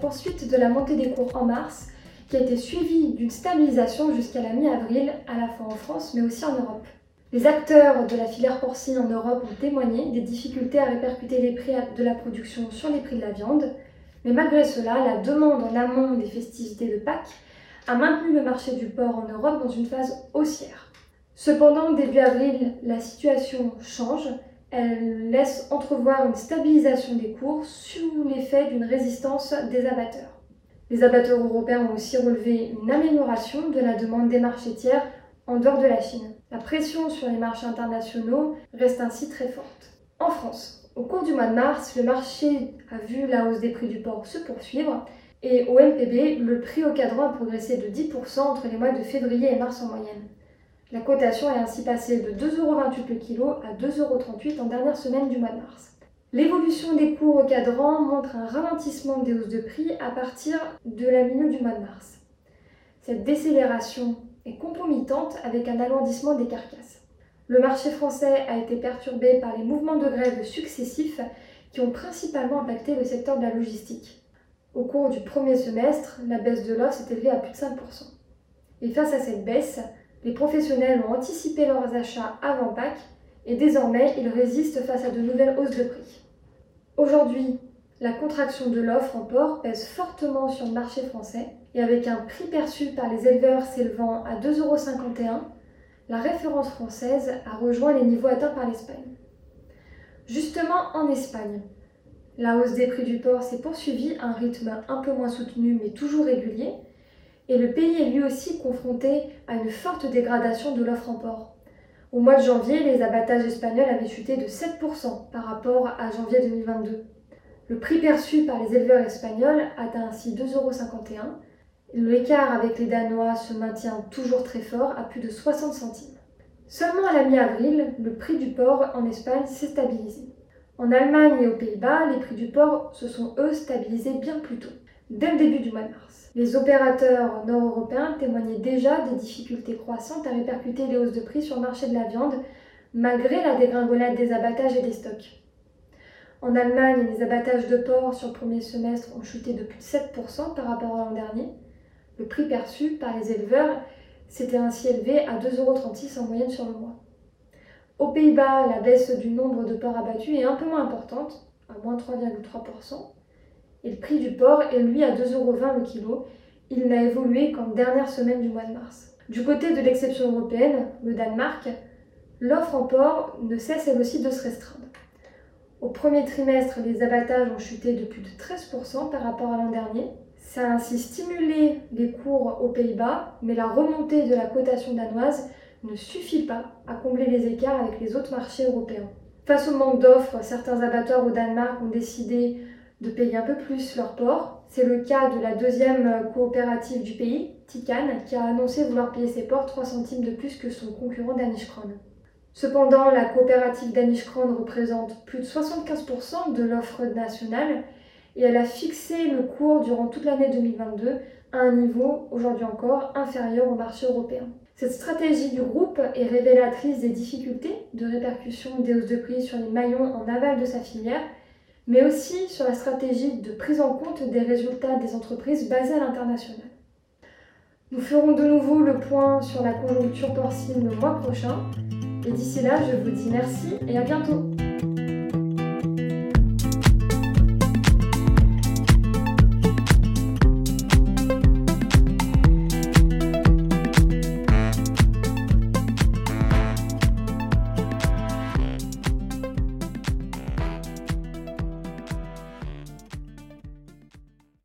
poursuite de la montée des cours en mars, qui a été suivie d'une stabilisation jusqu'à la mi-avril, à la fois en France mais aussi en Europe. Les acteurs de la filière porcine en Europe ont témoigné des difficultés à répercuter les prix de la production sur les prix de la viande, mais malgré cela, la demande en amont des festivités de Pâques a maintenu le marché du porc en Europe dans une phase haussière. Cependant, début avril, la situation change. Elle laisse entrevoir une stabilisation des cours sous l'effet d'une résistance des abatteurs. Les abatteurs européens ont aussi relevé une amélioration de la demande des marchés tiers en dehors de la Chine. La pression sur les marchés internationaux reste ainsi très forte. En France, au cours du mois de mars, le marché a vu la hausse des prix du porc se poursuivre et au MPB, le prix au cadran a progressé de 10% entre les mois de février et mars en moyenne. La cotation est ainsi passée de 2,28€ le kilo à 2,38€ en dernière semaine du mois de mars. L'évolution des cours au cadran montre un ralentissement des hausses de prix à partir de la milieu du mois de mars. Cette décélération est concomitante avec un alourdissement des carcasses. Le marché français a été perturbé par les mouvements de grève successifs qui ont principalement impacté le secteur de la logistique. Au cours du premier semestre, la baisse de l'offre s'est élevée à plus de 5%. Et face à cette baisse, les professionnels ont anticipé leurs achats avant Pâques et désormais ils résistent face à de nouvelles hausses de prix. Aujourd'hui, la contraction de l'offre en porc pèse fortement sur le marché français et avec un prix perçu par les éleveurs s'élevant à 2,51€, la référence française a rejoint les niveaux atteints par l'Espagne. Justement, en Espagne, la hausse des prix du porc s'est poursuivie à un rythme un peu moins soutenu mais toujours régulier, et le pays est lui aussi confronté à une forte dégradation de l'offre en porc. Au mois de janvier, les abattages espagnols avaient chuté de 7% par rapport à janvier 2022. Le prix perçu par les éleveurs espagnols atteint ainsi 2,51 euros L'écart avec les Danois se maintient toujours très fort à plus de 60 centimes. Seulement à la mi-avril, le prix du porc en Espagne s'est stabilisé. En Allemagne et aux Pays-Bas, les prix du porc se sont eux stabilisés bien plus tôt, dès le début du mois de mars. Les opérateurs nord-européens témoignaient déjà des difficultés croissantes à répercuter les hausses de prix sur le marché de la viande, malgré la dégringolade des abattages et des stocks. En Allemagne, les abattages de porc sur le premier semestre ont chuté de plus de 7% par rapport à l'an dernier, le prix perçu par les éleveurs s'était ainsi élevé à 2,36€ en moyenne sur le mois. Aux Pays-Bas, la baisse du nombre de porcs abattus est un peu moins importante, à moins 3,3%, et le prix du porc est lui à 2,20€ le kilo. Il n'a évolué qu'en dernière semaine du mois de mars. Du côté de l'exception européenne, le Danemark, l'offre en porc ne cesse elle aussi de se restreindre. Au premier trimestre, les abattages ont chuté de plus de 13% par rapport à l'an dernier, ça a ainsi stimulé les cours aux Pays-Bas, mais la remontée de la cotation danoise ne suffit pas à combler les écarts avec les autres marchés européens. Face au manque d'offres, certains abatteurs au Danemark ont décidé de payer un peu plus leur porc. C'est le cas de la deuxième coopérative du pays, Tican, qui a annoncé vouloir payer ses porcs 3 centimes de plus que son concurrent Danish Cependant, la coopérative Danish représente plus de 75% de l'offre nationale et elle a fixé le cours durant toute l'année 2022 à un niveau, aujourd'hui encore, inférieur au marché européen. Cette stratégie du groupe est révélatrice des difficultés de répercussion des hausses de prix sur les maillons en aval de sa filière, mais aussi sur la stratégie de prise en compte des résultats des entreprises basées à l'international. Nous ferons de nouveau le point sur la conjoncture porcine le mois prochain, et d'ici là, je vous dis merci et à bientôt